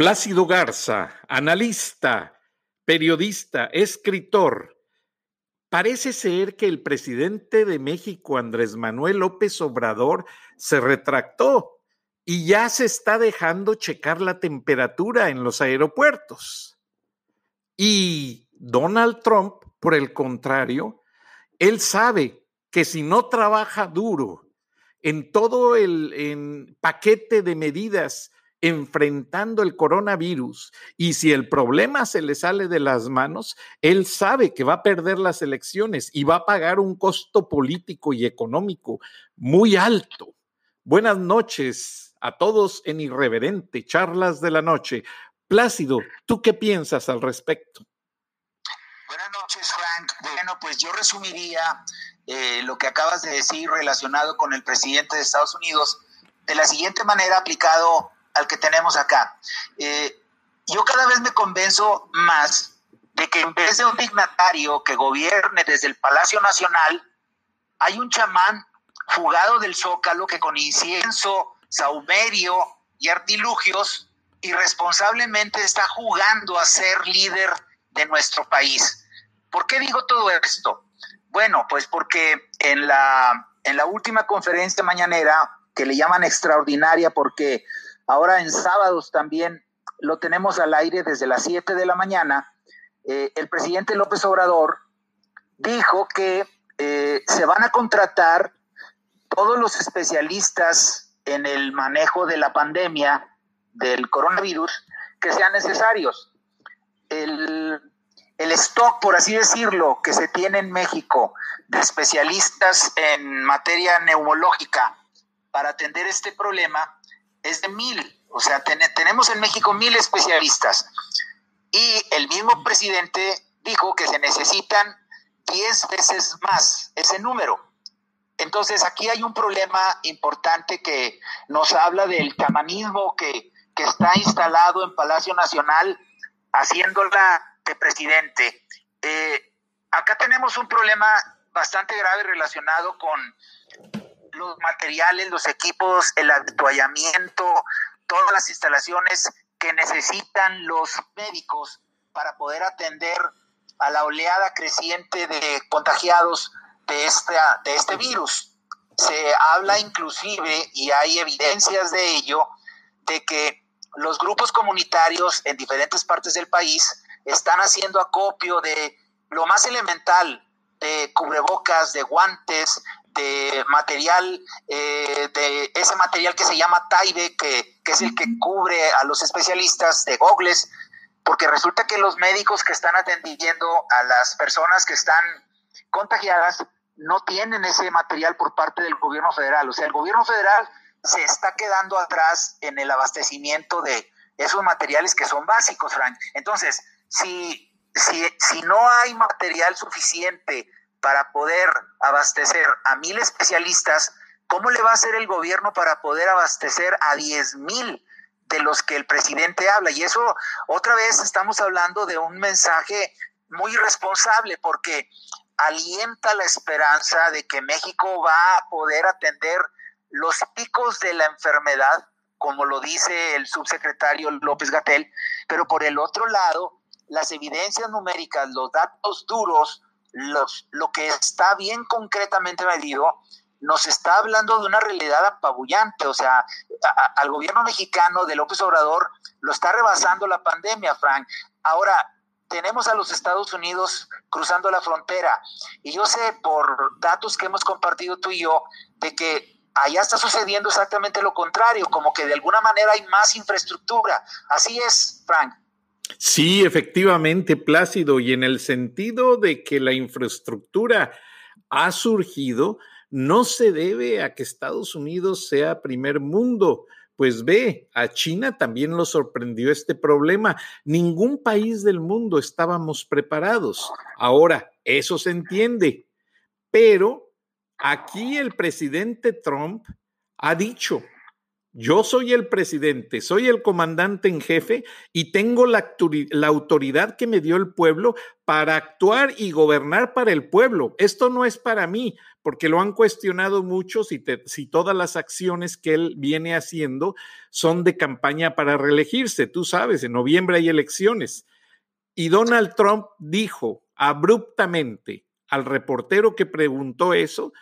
Plácido Garza, analista, periodista, escritor. Parece ser que el presidente de México, Andrés Manuel López Obrador, se retractó y ya se está dejando checar la temperatura en los aeropuertos. Y Donald Trump, por el contrario, él sabe que si no trabaja duro en todo el paquete de medidas enfrentando el coronavirus y si el problema se le sale de las manos, él sabe que va a perder las elecciones y va a pagar un costo político y económico muy alto. Buenas noches a todos en Irreverente, Charlas de la Noche. Plácido, ¿tú qué piensas al respecto? Buenas noches, Frank. Bueno, pues yo resumiría eh, lo que acabas de decir relacionado con el presidente de Estados Unidos de la siguiente manera aplicado al que tenemos acá. Eh, yo cada vez me convenzo más de que en vez de un dignatario que gobierne desde el Palacio Nacional, hay un chamán fugado del zócalo que con incienso, saumerio y artilugios irresponsablemente está jugando a ser líder de nuestro país. ¿Por qué digo todo esto? Bueno, pues porque en la, en la última conferencia mañanera, que le llaman extraordinaria porque Ahora en sábados también lo tenemos al aire desde las 7 de la mañana. Eh, el presidente López Obrador dijo que eh, se van a contratar todos los especialistas en el manejo de la pandemia del coronavirus que sean necesarios. El, el stock, por así decirlo, que se tiene en México de especialistas en materia neumológica para atender este problema es de mil. O sea, tenemos en México mil especialistas. Y el mismo presidente dijo que se necesitan diez veces más ese número. Entonces, aquí hay un problema importante que nos habla del chamanismo que, que está instalado en Palacio Nacional, haciéndola de presidente. Eh, acá tenemos un problema bastante grave relacionado con los materiales, los equipos, el atuallamiento, todas las instalaciones que necesitan los médicos para poder atender a la oleada creciente de contagiados de, esta, de este virus. Se habla inclusive, y hay evidencias de ello, de que los grupos comunitarios en diferentes partes del país están haciendo acopio de lo más elemental, de cubrebocas, de guantes, de material, eh, de ese material que se llama TAIBE, que, que, es el que cubre a los especialistas de gogles, porque resulta que los médicos que están atendiendo a las personas que están contagiadas no tienen ese material por parte del gobierno federal. O sea, el gobierno federal se está quedando atrás en el abastecimiento de esos materiales que son básicos, Frank. Entonces, si, si, si no hay material suficiente para poder abastecer a mil especialistas, ¿cómo le va a hacer el gobierno para poder abastecer a diez mil de los que el presidente habla? Y eso, otra vez, estamos hablando de un mensaje muy irresponsable porque alienta la esperanza de que México va a poder atender los picos de la enfermedad, como lo dice el subsecretario López Gatel, pero por el otro lado, las evidencias numéricas, los datos duros, los, lo que está bien concretamente medido nos está hablando de una realidad apabullante, o sea, al gobierno mexicano de López Obrador lo está rebasando la pandemia, Frank. Ahora, tenemos a los Estados Unidos cruzando la frontera y yo sé por datos que hemos compartido tú y yo de que allá está sucediendo exactamente lo contrario, como que de alguna manera hay más infraestructura. Así es, Frank. Sí, efectivamente, Plácido, y en el sentido de que la infraestructura ha surgido, no se debe a que Estados Unidos sea primer mundo. Pues ve, a China también lo sorprendió este problema. Ningún país del mundo estábamos preparados. Ahora, eso se entiende. Pero aquí el presidente Trump ha dicho, Yo soy el presidente, soy el comandante en jefe y tengo la, autoridad que me dio el pueblo para actuar y gobernar para el pueblo. Esto no es para mí, porque lo han cuestionado mucho si, si todas las acciones que él viene haciendo son de campaña para reelegirse. Tú sabes, en noviembre hay elecciones. Y Donald Trump dijo abruptamente al reportero que preguntó eso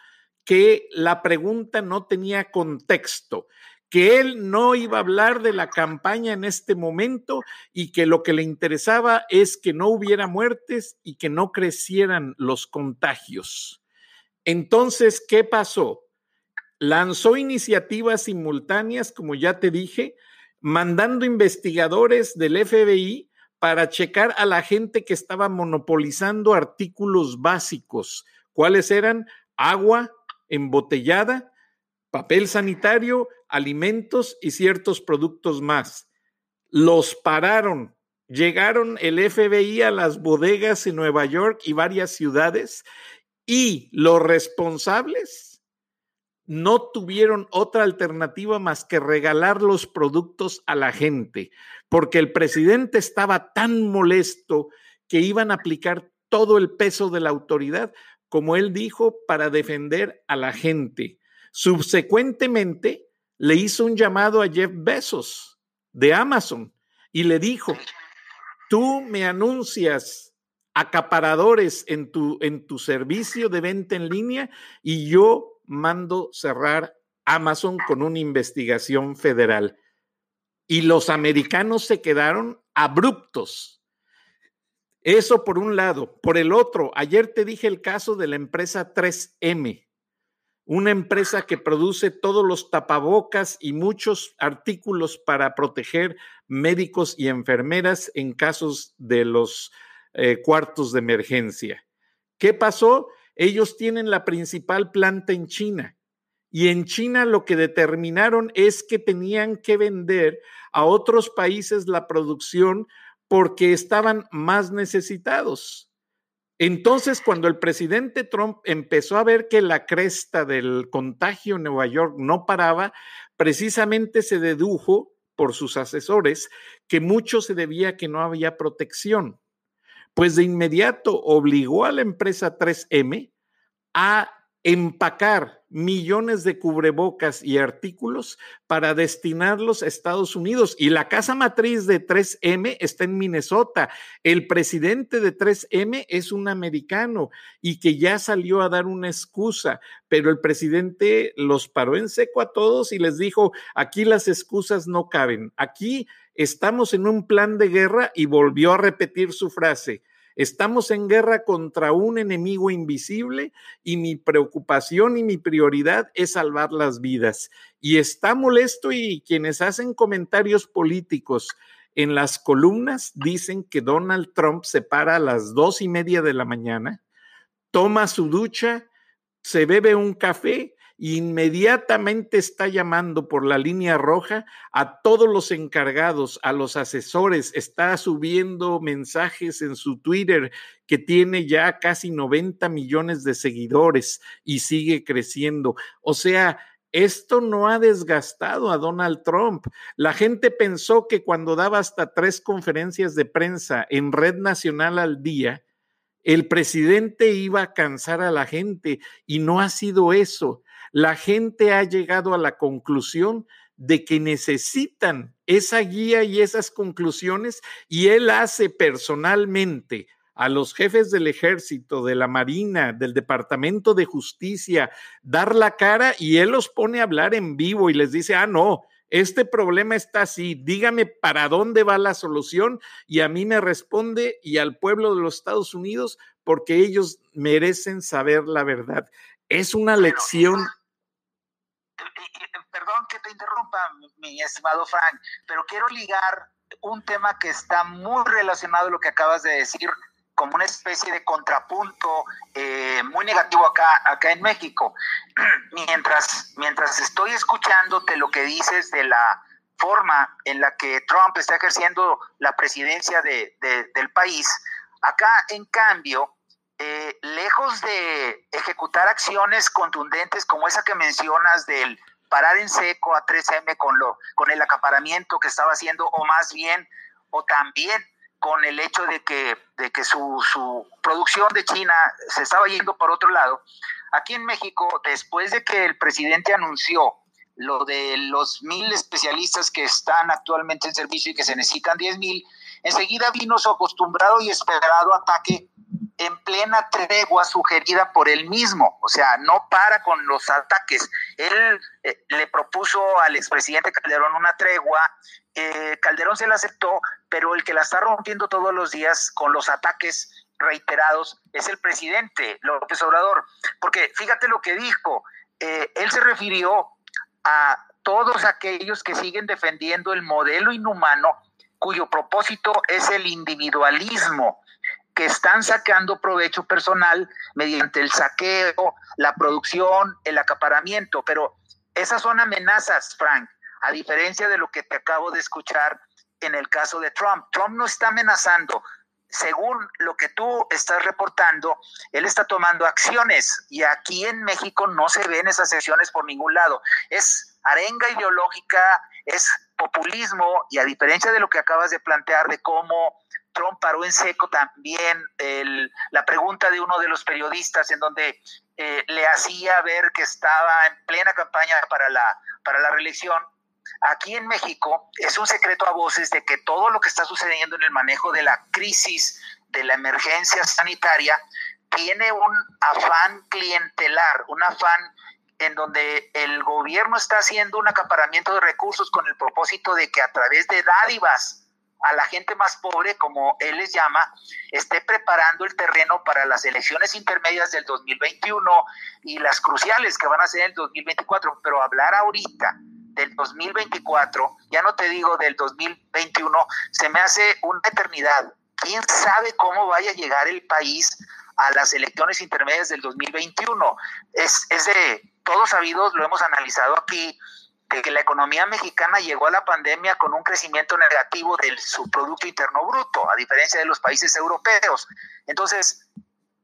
que la pregunta no tenía contexto que él no iba a hablar de la campaña en este momento y que lo que le interesaba es que no hubiera muertes y que no crecieran los contagios. Entonces, ¿qué pasó? Lanzó iniciativas simultáneas, como ya te dije, mandando investigadores del FBI para checar a la gente que estaba monopolizando artículos básicos. ¿Cuáles eran? Agua embotellada, papel sanitario, alimentos y ciertos productos más. Los pararon. Llegaron el FBI a las bodegas en Nueva York y varias ciudades y los responsables no tuvieron otra alternativa más que regalar los productos a la gente, porque el presidente estaba tan molesto que iban a aplicar todo el peso de la autoridad, como él dijo, para defender a la gente. Subsecuentemente, le hizo un llamado a Jeff Bezos de Amazon y le dijo, tú me anuncias acaparadores en tu, en tu servicio de venta en línea y yo mando cerrar Amazon con una investigación federal. Y los americanos se quedaron abruptos. Eso por un lado. Por el otro, ayer te dije el caso de la empresa 3M una empresa que produce todos los tapabocas y muchos artículos para proteger médicos y enfermeras en casos de los eh, cuartos de emergencia. ¿Qué pasó? Ellos tienen la principal planta en China y en China lo que determinaron es que tenían que vender a otros países la producción porque estaban más necesitados. Entonces, cuando el presidente Trump empezó a ver que la cresta del contagio en Nueva York no paraba, precisamente se dedujo por sus asesores que mucho se debía a que no había protección. Pues de inmediato obligó a la empresa 3M a empacar millones de cubrebocas y artículos para destinarlos a Estados Unidos. Y la casa matriz de 3M está en Minnesota. El presidente de 3M es un americano y que ya salió a dar una excusa, pero el presidente los paró en seco a todos y les dijo, aquí las excusas no caben. Aquí estamos en un plan de guerra y volvió a repetir su frase. Estamos en guerra contra un enemigo invisible y mi preocupación y mi prioridad es salvar las vidas. Y está molesto y quienes hacen comentarios políticos en las columnas dicen que Donald Trump se para a las dos y media de la mañana, toma su ducha, se bebe un café inmediatamente está llamando por la línea roja a todos los encargados, a los asesores, está subiendo mensajes en su Twitter que tiene ya casi 90 millones de seguidores y sigue creciendo. O sea, esto no ha desgastado a Donald Trump. La gente pensó que cuando daba hasta tres conferencias de prensa en red nacional al día, el presidente iba a cansar a la gente y no ha sido eso la gente ha llegado a la conclusión de que necesitan esa guía y esas conclusiones y él hace personalmente a los jefes del ejército, de la Marina, del Departamento de Justicia, dar la cara y él los pone a hablar en vivo y les dice, ah, no, este problema está así, dígame para dónde va la solución y a mí me responde y al pueblo de los Estados Unidos porque ellos merecen saber la verdad. Es una lección perdón que te interrumpa, mi, estimado Frank, pero quiero ligar un tema que está muy relacionado a lo que acabas de decir, como una especie de contrapunto eh, muy negativo acá, acá en México. Mientras, mientras estoy escuchándote lo que dices de la forma en la que Trump está ejerciendo la presidencia de, del país, acá en cambio, eh, lejos de ejecutar acciones contundentes como esa que mencionas del parar en seco a 3M con, lo, con el acaparamiento que estaba haciendo, o más bien, o también con el hecho de que, de que su, su producción de China se estaba yendo por otro lado. Aquí en México, después de que el presidente anunció lo de los mil especialistas que están actualmente en servicio y que se necesitan diez mil, enseguida vino su acostumbrado y esperado ataque en plena tregua sugerida por él mismo, o sea, no para con los ataques. Él eh, le propuso al expresidente Calderón una tregua, eh, Calderón se la aceptó, pero el que la está rompiendo todos los días con los ataques reiterados es el presidente López Obrador, porque fíjate lo que dijo, eh, él se refirió a todos aquellos que siguen defendiendo el modelo inhumano cuyo propósito es el individualismo, que están sacando provecho personal mediante el saqueo, la producción, el acaparamiento. Pero esas son amenazas, Frank, a diferencia de lo que te acabo de escuchar en el caso de Trump. Trump no está amenazando. Según lo que tú estás reportando, él está tomando acciones y aquí en México no se ven esas acciones por ningún lado. Es arenga ideológica, es populismo y a diferencia de lo que acabas de plantear de cómo Trump paró en seco también la pregunta de uno de los periodistas en donde eh, le hacía ver que estaba en plena campaña para la, para la reelección. Aquí en México es un secreto a voces de que todo lo que está sucediendo en el manejo de la crisis, de la emergencia sanitaria, tiene un afán clientelar, un afán en donde el gobierno está haciendo un acaparamiento de recursos con el propósito de que a través de dádivas, a la gente más pobre, como él les llama, esté preparando el terreno para las elecciones intermedias del 2021 y las cruciales que van a ser en el 2024. Pero hablar ahorita del 2024, ya no te digo del 2021, se me hace una eternidad. ¿Quién sabe cómo vaya a llegar el país a las elecciones intermedias del 2021? Es, es de todos sabidos, lo hemos analizado aquí, que la economía mexicana llegó a la pandemia con un crecimiento negativo del su Producto Interno Bruto, a diferencia de los países europeos. Entonces,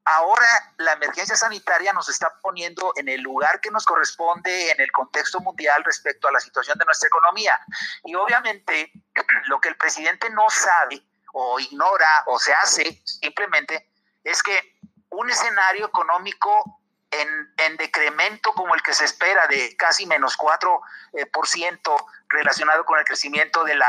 ahora la emergencia sanitaria nos está poniendo en el lugar que nos corresponde en el contexto mundial respecto a la situación de nuestra economía. Y obviamente lo que el presidente no sabe o ignora o se hace simplemente es que un escenario económico en, decremento como el que se espera de casi menos 4% eh, por ciento relacionado con el crecimiento de la,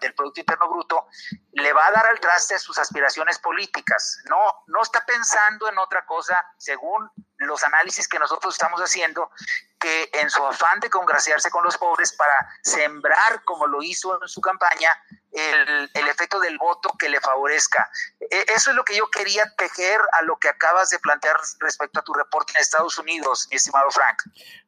del Producto Interno Bruto, le va a dar al traste sus aspiraciones políticas. No, no está pensando en otra cosa, según los análisis que nosotros estamos haciendo, que en su afán de congraciarse con los pobres para sembrar, como lo hizo en su campaña, el, el, efecto del voto que le favorezca. E, eso es lo que yo quería tejer a lo que acabas de plantear respecto a tu reporte en Estados Unidos, mi estimado Frank.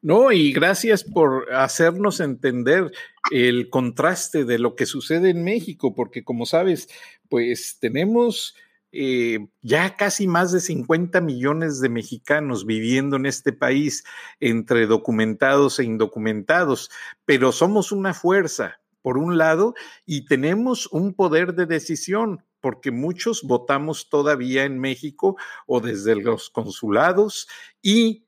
No, y gracias por hacernos entender el contraste de lo que sucede en México, porque como sabes, pues tenemos eh, ya casi más de 50 millones de mexicanos viviendo en este país, entre documentados e indocumentados, pero somos una fuerza, por un lado, y tenemos un poder de decisión, porque muchos votamos todavía en México o desde los consulados y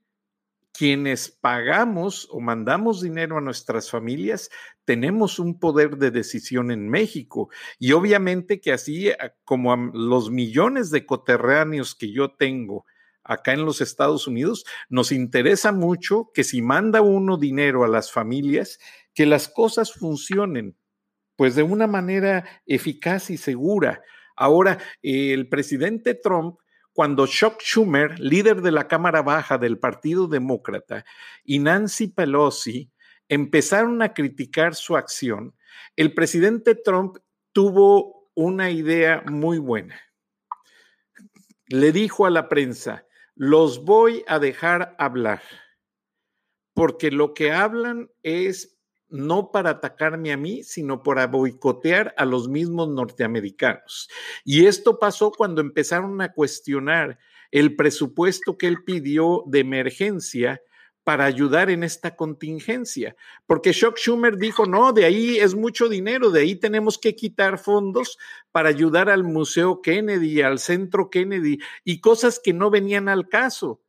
quienes pagamos o mandamos dinero a nuestras familias, tenemos un poder de decisión en México. Y obviamente que así ah, como a los millones de coterráneos que yo tengo acá en los Estados Unidos, nos interesa mucho que si manda uno dinero a las familias, que las cosas funcionen, pues de una manera eficaz y segura. Ahora, el presidente Trump cuando Chuck Schumer, líder de la Cámara Baja del Partido Demócrata, y Nancy Pelosi empezaron a criticar su acción, el presidente Trump tuvo una idea muy buena. Le dijo a la prensa, los voy a dejar hablar, porque lo que hablan es no para atacarme a mí, sino para boicotear a los mismos norteamericanos. Y esto pasó cuando empezaron a cuestionar el presupuesto que él pidió de emergencia para ayudar en esta contingencia, porque Chuck Schumer dijo, no, de ahí es mucho dinero, de ahí tenemos que quitar fondos para ayudar al Museo Kennedy, al Centro Kennedy y cosas que no venían al caso.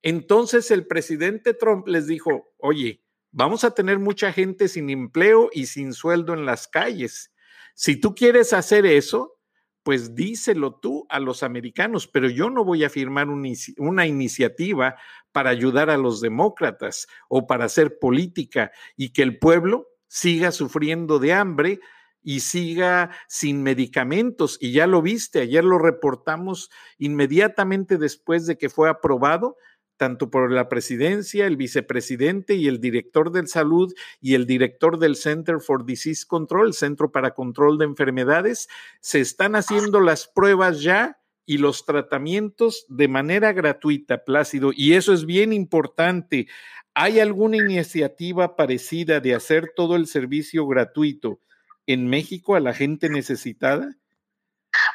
Entonces el presidente Trump les dijo, oye, vamos a tener mucha gente sin empleo y sin sueldo en las calles. Si tú quieres hacer eso, pues díselo tú a los americanos, pero yo no voy a firmar una iniciativa para ayudar a los demócratas o para hacer política y que el pueblo siga sufriendo de hambre y siga sin medicamentos. Y ya lo viste, ayer lo reportamos inmediatamente después de que fue aprobado tanto por la presidencia, el vicepresidente y el director de salud y el director del Center for Disease Control, Centro para Control de Enfermedades, se están haciendo las pruebas ya y los tratamientos de manera gratuita, Plácido, y eso es bien importante. ¿Hay alguna iniciativa parecida de hacer todo el servicio gratuito en México a la gente necesitada?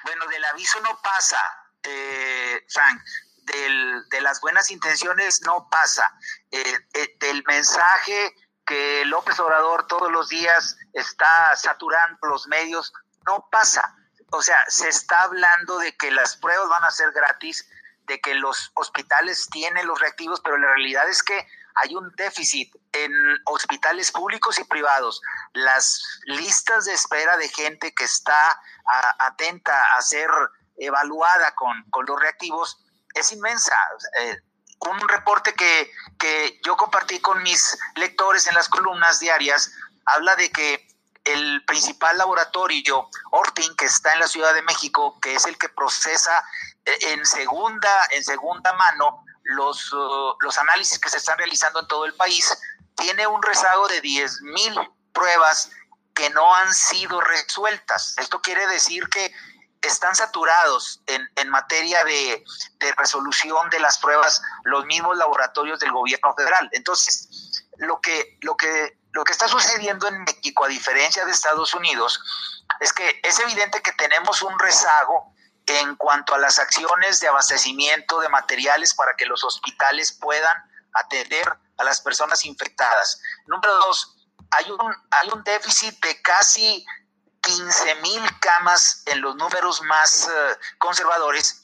Bueno, del aviso no pasa, eh, Frank de las buenas intenciones no pasa. Eh, eh, del mensaje que López Obrador todos los días está saturando los medios, no pasa. O sea, se está hablando de que las pruebas van a ser gratis, de que los hospitales tienen los reactivos, pero la realidad es que hay un déficit en hospitales públicos y privados. Las listas de espera de gente que está atenta a ser evaluada con, con los reactivos es inmensa. Eh, un reporte que, que yo compartí con mis lectores en las columnas diarias habla de que el principal laboratorio, Ortin, que está en la Ciudad de México, que es el que procesa eh, en segunda, en segunda mano los, uh, los análisis que se están realizando en todo el país, tiene un rezago de 10 mil pruebas que no han sido resueltas. Esto quiere decir que están saturados en, en materia de, de, resolución de las pruebas los mismos laboratorios del gobierno federal. Entonces, lo que, lo que, lo que está sucediendo en México, a diferencia de Estados Unidos, es que es evidente que tenemos un rezago en cuanto a las acciones de abastecimiento de materiales para que los hospitales puedan atender a las personas infectadas. Número dos, hay un, hay un déficit de casi 15 mil camas en los números más eh, conservadores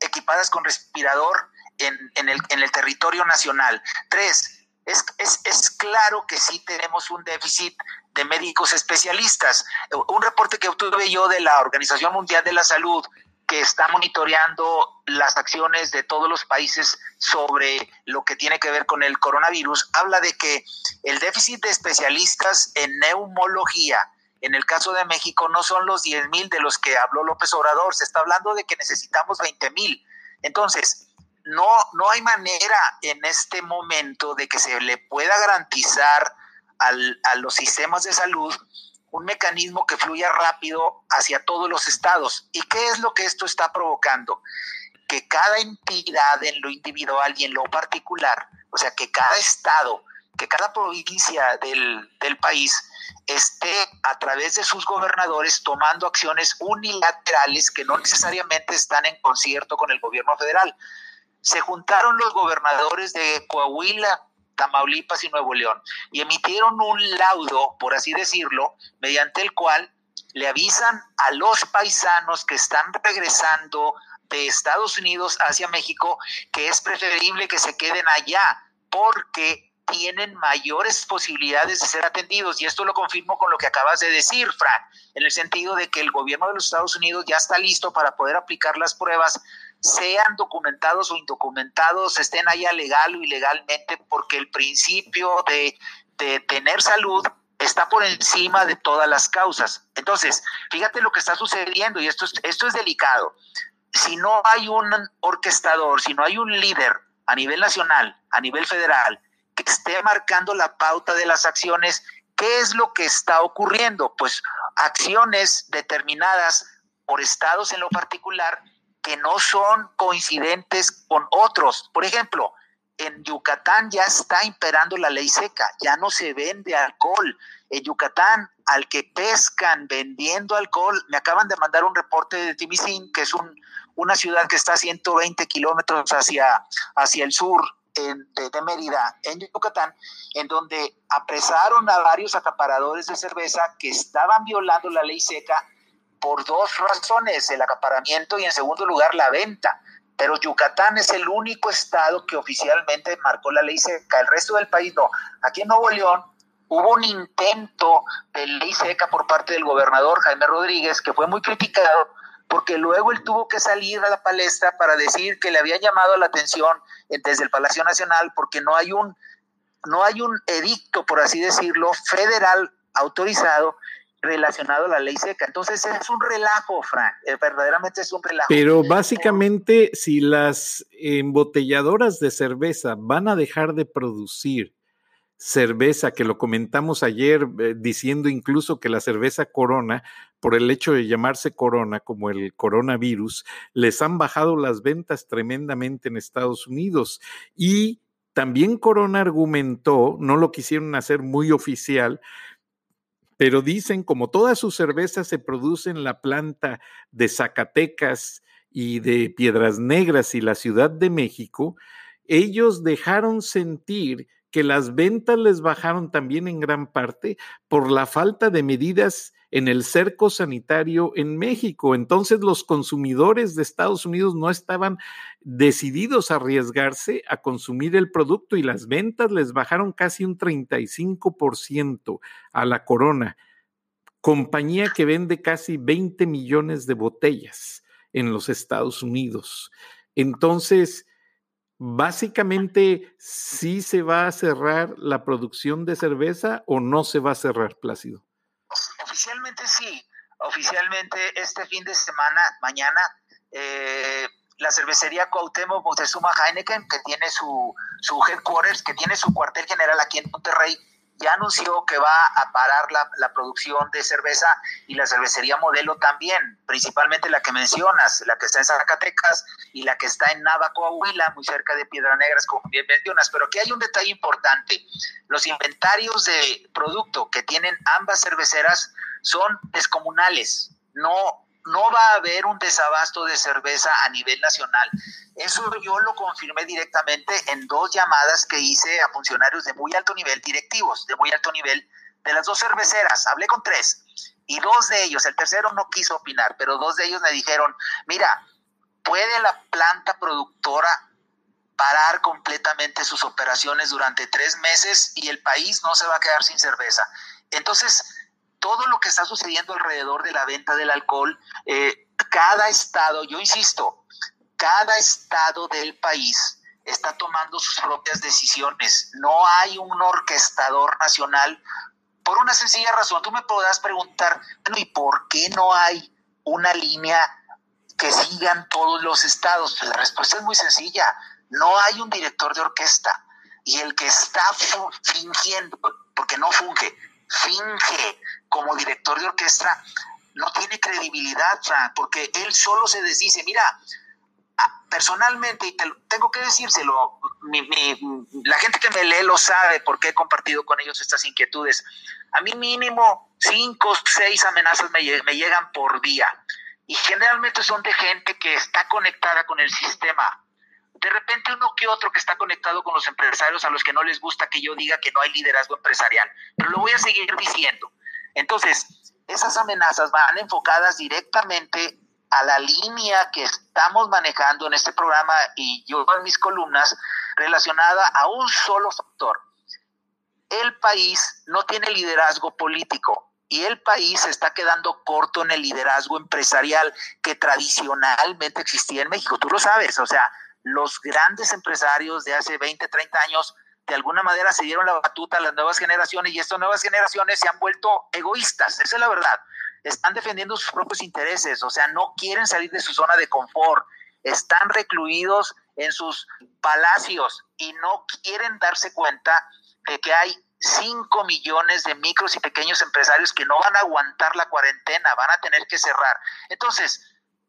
equipadas con respirador en, en, el, en el territorio nacional. Tres, es, es, es, claro que sí tenemos un déficit de médicos especialistas. Un reporte que obtuve yo de la Organización Mundial de la Salud, que está monitoreando las acciones de todos los países sobre lo que tiene que ver con el coronavirus, habla de que el déficit de especialistas en neumología, en el caso de México no son los 10 mil de los que habló López Obrador, se está hablando de que necesitamos 20 mil. Entonces, no, no hay manera en este momento de que se le pueda garantizar al, a los sistemas de salud un mecanismo que fluya rápido hacia todos los estados. ¿Y qué es lo que esto está provocando? Que cada entidad en lo individual y en lo particular, o sea, que cada estado, que cada provincia del, del país esté a través de sus gobernadores tomando acciones unilaterales que no necesariamente están en concierto con el gobierno federal. Se juntaron los gobernadores de Coahuila, Tamaulipas y Nuevo León y emitieron un laudo, por así decirlo, mediante el cual le avisan a los paisanos que están regresando de Estados Unidos hacia México que es preferible que se queden allá porque tienen mayores posibilidades de ser atendidos. Y esto lo confirmo con lo que acabas de decir, Frank, en el sentido de que el gobierno de los Estados Unidos ya está listo para poder aplicar las pruebas, sean documentados o indocumentados, estén allá legal o ilegalmente, porque el principio de, de tener salud está por encima de todas las causas. Entonces, fíjate lo que está sucediendo y esto es, esto es delicado. Si no hay un orquestador, si no hay un líder a nivel nacional, a nivel federal, que esté marcando la pauta de las acciones. ¿Qué es lo que está ocurriendo? Pues acciones determinadas por estados en lo particular que no son coincidentes con otros. Por ejemplo, en Yucatán ya está imperando la ley seca, ya no se vende alcohol. En Yucatán, al que pescan vendiendo alcohol, me acaban de mandar un reporte de Timicín, que es una ciudad que está a 120 kilómetros hacia, hacia el sur de, Mérida, en Yucatán, en donde apresaron a varios acaparadores de cerveza que estaban violando la ley seca por dos razones, el acaparamiento y en segundo lugar la venta. pero Yucatán es el único estado que oficialmente marcó la ley seca, el resto del país no. Aquí en Nuevo León hubo un intento de ley seca por parte del gobernador Jaime Rodríguez que fue muy criticado porque luego él tuvo que salir a la palestra para decir que le había llamado la atención desde el Palacio Nacional porque no hay un no hay un edicto, por así decirlo, federal autorizado relacionado a la ley seca. Entonces es un relajo, Frank, eh, verdaderamente es un relajo. Pero básicamente si las embotelladoras de cerveza van a dejar de producir cerveza, que lo comentamos ayer, eh, diciendo incluso que la cerveza Corona, por el hecho de llamarse Corona, como el coronavirus, les han bajado las ventas tremendamente en Estados Unidos. Y también Corona argumentó, no lo quisieron hacer muy oficial, pero dicen como todas sus cervezas se producen en la planta de Zacatecas y de Piedras Negras y la Ciudad de México, ellos dejaron sentir que las ventas les bajaron también en gran parte por la falta de medidas en el cerco sanitario en México. Entonces los consumidores de Estados Unidos no estaban decididos a arriesgarse a consumir el producto y las ventas les bajaron casi un 35% a la corona, compañía que vende casi 20 millones de botellas en los Estados Unidos. Entonces, básicamente, ¿sí se va a cerrar la producción de cerveza o no se va a cerrar, Plácido? Oficialmente sí. Oficialmente este fin de semana, mañana, eh, la cervecería Cuauhtémoc Moctezuma Heineken, que tiene su, su headquarters, que tiene su cuartel general aquí en Monterrey, ya anunció que va a parar la, producción de cerveza y la cervecería modelo también, principalmente la que mencionas, la que está en Zacatecas y la que está en Nava, Coahuila, muy cerca de Piedra Negras, como bien mencionas. Pero aquí hay un detalle importante. Los inventarios de producto que tienen ambas cerveceras son descomunales. No, no va a haber un desabasto de cerveza a nivel nacional. Eso yo lo confirmé directamente en dos llamadas que hice a funcionarios de muy alto nivel, directivos de muy alto nivel, de las dos cerveceras. Hablé con tres y dos de ellos, el tercero no quiso opinar, pero dos de ellos me dijeron, mira, ¿puede la planta productora parar completamente sus operaciones durante tres meses y el país no se va a quedar sin cerveza? Entonces, todo lo que está sucediendo alrededor de la venta del alcohol, eh, cada estado, yo insisto, cada estado del país está tomando sus propias decisiones. No hay un orquestador nacional por una sencilla razón. Tú me podrás preguntar, ¿y por qué no hay una línea que sigan todos los estados? Pues la respuesta es muy sencilla. No hay un director de orquesta. Y el que está fingiendo, porque no funge, finge como director de orquesta, no tiene credibilidad, Frank, porque él solo se desdice, mira, personalmente, y te tengo que decírselo, la gente que me lee lo sabe porque he compartido con ellos estas inquietudes. A mí mínimo cinco, seis amenazas me, me llegan por día y generalmente son de gente que está conectada con el sistema de repente uno que otro que está conectado con los empresarios a los que no les gusta que yo diga que no hay liderazgo empresarial, pero lo voy a seguir diciendo. Entonces, esas amenazas van enfocadas directamente a la línea que estamos manejando en este programa y yo en mis columnas relacionada a un solo factor. El país no tiene liderazgo político y el país está quedando corto en el liderazgo empresarial que tradicionalmente existía en México. Tú lo sabes, o sea, los grandes empresarios de hace 20, 30 años de alguna manera se dieron la batuta a las nuevas generaciones y estas nuevas generaciones se han vuelto egoístas, esa es la verdad. Están defendiendo sus propios intereses, o sea, no quieren salir de su zona de confort, están recluidos en sus palacios y no quieren darse cuenta de que hay 5 millones de micros y pequeños empresarios que no van a aguantar la cuarentena, van a tener que cerrar. Entonces,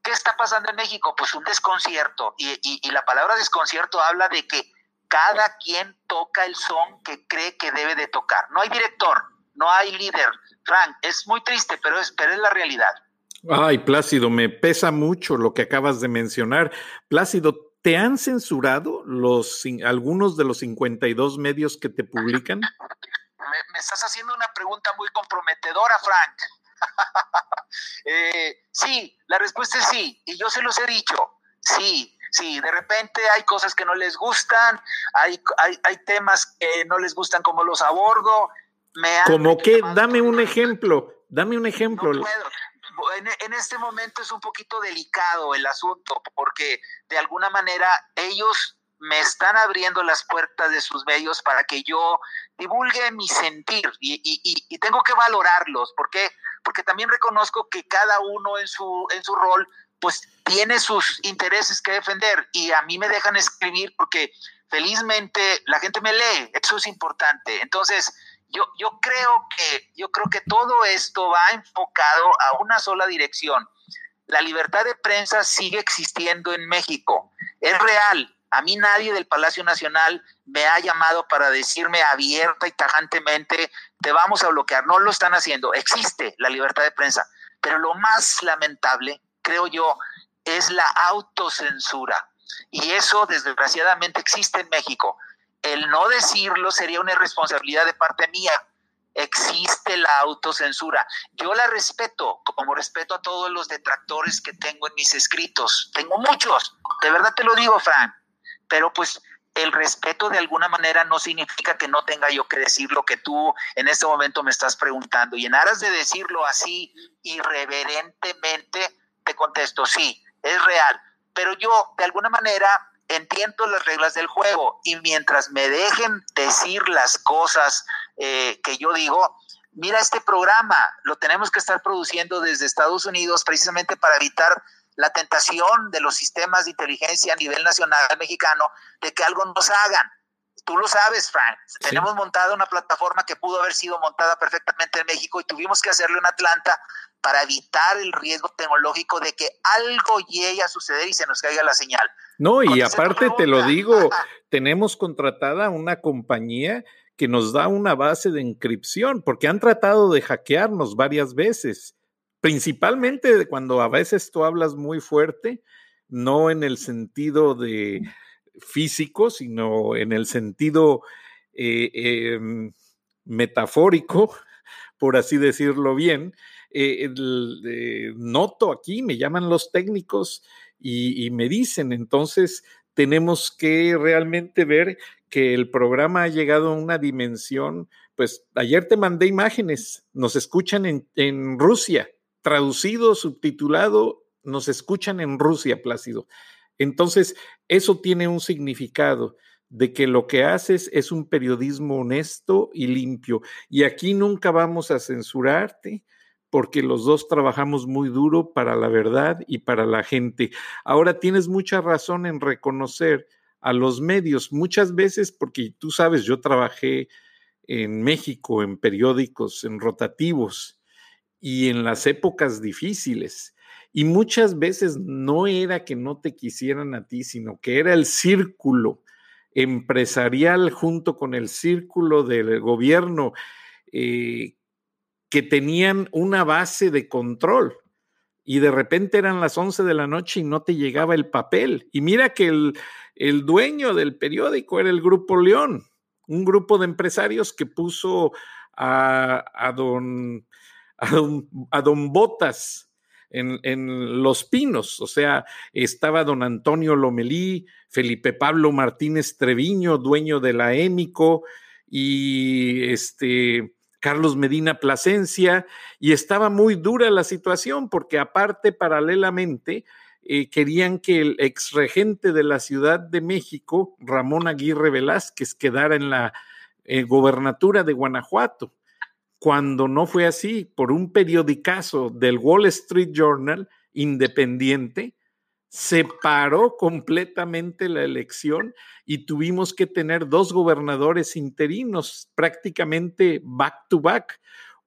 ¿Qué está pasando en México? Pues un desconcierto. Y, la palabra desconcierto habla de que cada quien toca el son que cree que debe de tocar. No hay director, no hay líder. Frank, es muy triste, pero es, pero es la realidad. Ay, Plácido, me pesa mucho lo que acabas de mencionar. Plácido, ¿te han censurado los, algunos de los 52 medios que te publican? me estás haciendo una pregunta muy comprometedora, Frank. Eh, sí, la respuesta es sí, y yo se los he dicho, sí, sí, de repente hay cosas que no les gustan, hay, hay, hay temas que no les gustan como los abordo. Me como que, dame un ejemplo, dame un ejemplo. En, en, este momento es un poquito delicado el asunto, porque de alguna manera ellos me están abriendo las puertas de sus bellos para que yo divulgue mi sentir y, y, y, tengo que valorarlos. ¿Por qué? Porque también reconozco que cada uno en su, en su rol pues tiene sus intereses que defender y a mí me dejan escribir porque felizmente la gente me lee, eso es importante. Entonces, yo, yo creo que yo creo que todo esto va enfocado a una sola dirección. La libertad de prensa sigue existiendo en México. Es real. A mí nadie del Palacio Nacional me ha llamado para decirme abierta y tajantemente, te vamos a bloquear. No lo están haciendo. Existe la libertad de prensa. Pero lo más lamentable creo yo, es la autocensura. Y eso desgraciadamente existe en México. El no decirlo sería una irresponsabilidad de parte mía. Existe la autocensura. Yo la respeto, como respeto a todos los detractores que tengo en mis escritos. Tengo muchos, de verdad te lo digo, Fran. Pero pues el respeto de alguna manera no significa que no tenga yo que decir lo que tú en este momento me estás preguntando. Y en aras de decirlo así irreverentemente, contesto, sí, es real, pero yo de alguna manera entiendo las reglas del juego y mientras me dejen decir las cosas eh, que yo digo, mira este programa, lo tenemos que estar produciendo desde Estados Unidos precisamente para evitar la tentación de los sistemas de inteligencia a nivel nacional mexicano de que algo nos hagan. Tú lo sabes, Frank. Tenemos montada una plataforma que pudo haber sido montada perfectamente en México y tuvimos que hacerlo en Atlanta para evitar el riesgo tecnológico de que algo llegue a suceder y se nos caiga la señal. No, y aparte te lo digo, tenemos contratada una compañía que nos da una base de inscripción, porque han tratado de hackearnos varias veces, principalmente cuando a veces tú hablas muy fuerte, no en el sentido de físico, sino en el sentido eh, em, metafórico, por así decirlo bien. Eh, eh, noto aquí, me llaman los técnicos y, me dicen, entonces tenemos que realmente ver que el programa ha llegado a una dimensión, pues ayer te mandé imágenes, nos escuchan en, en Rusia, traducido, subtitulado, nos escuchan en Rusia, Plácido. Entonces, eso tiene un significado de que lo que haces es un periodismo honesto y limpio. Y aquí nunca vamos a censurarte porque los dos trabajamos muy duro para la verdad y para la gente. Ahora tienes mucha razón en reconocer a los medios, muchas veces porque tú sabes, yo trabajé en México en periódicos, en rotativos y en las épocas difíciles. Y muchas veces no era que no te quisieran a ti, sino que era el círculo empresarial junto con el círculo del gobierno eh, que tenían una base de control. Y de repente eran las 11 de la noche y no te llegaba el papel. Y mira que el, el dueño del periódico era el Grupo León, un grupo de empresarios que puso a, a, don, a, don, a don Botas en, Los Pinos, o sea, estaba don Antonio Lomelí, Felipe Pablo Martínez Treviño, dueño de la Émico, y este Carlos Medina Plasencia, y estaba muy dura la situación porque aparte, paralelamente, eh, querían que el ex regente de la Ciudad de México, Ramón Aguirre Velázquez, quedara en la eh, gobernatura de Guanajuato cuando no fue así, por un periodicazo del Wall Street Journal independiente, se paró completamente la elección y tuvimos que tener dos gobernadores interinos prácticamente back to back.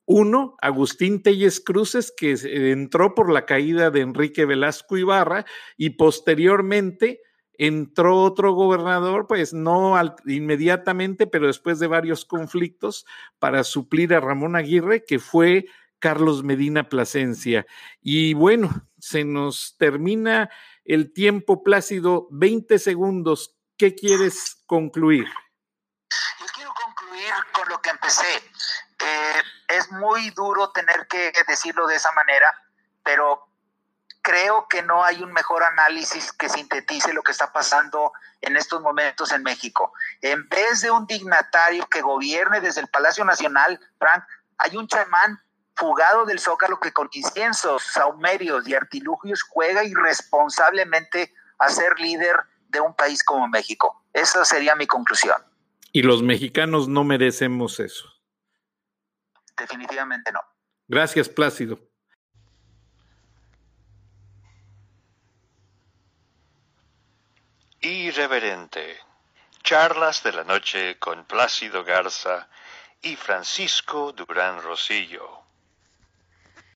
Uno, Agustín Telles Cruces, que entró por la caída de Enrique Velasco Ibarra y posteriormente entró otro gobernador, pues no inmediatamente, pero después de varios conflictos, para suplir a Ramón Aguirre, que fue Carlos Medina Plasencia. Y bueno, se nos termina el tiempo plácido, 20 segundos. ¿Qué quieres concluir? Yo quiero concluir con lo que empecé. Eh, es muy duro tener que decirlo de esa manera, pero creo que no hay un mejor análisis que sintetice lo que está pasando en estos momentos en México. En vez de un dignatario que gobierne desde el Palacio Nacional, Frank, hay un chamán fugado del Zócalo que con inciensos, saumerios y artilugios juega irresponsablemente a ser líder de un país como México. Esa sería mi conclusión. Y los mexicanos no merecemos eso. Definitivamente no. Gracias, Plácido. Irreverente. Charlas de la noche con Plácido Garza y Francisco Durán Rosillo.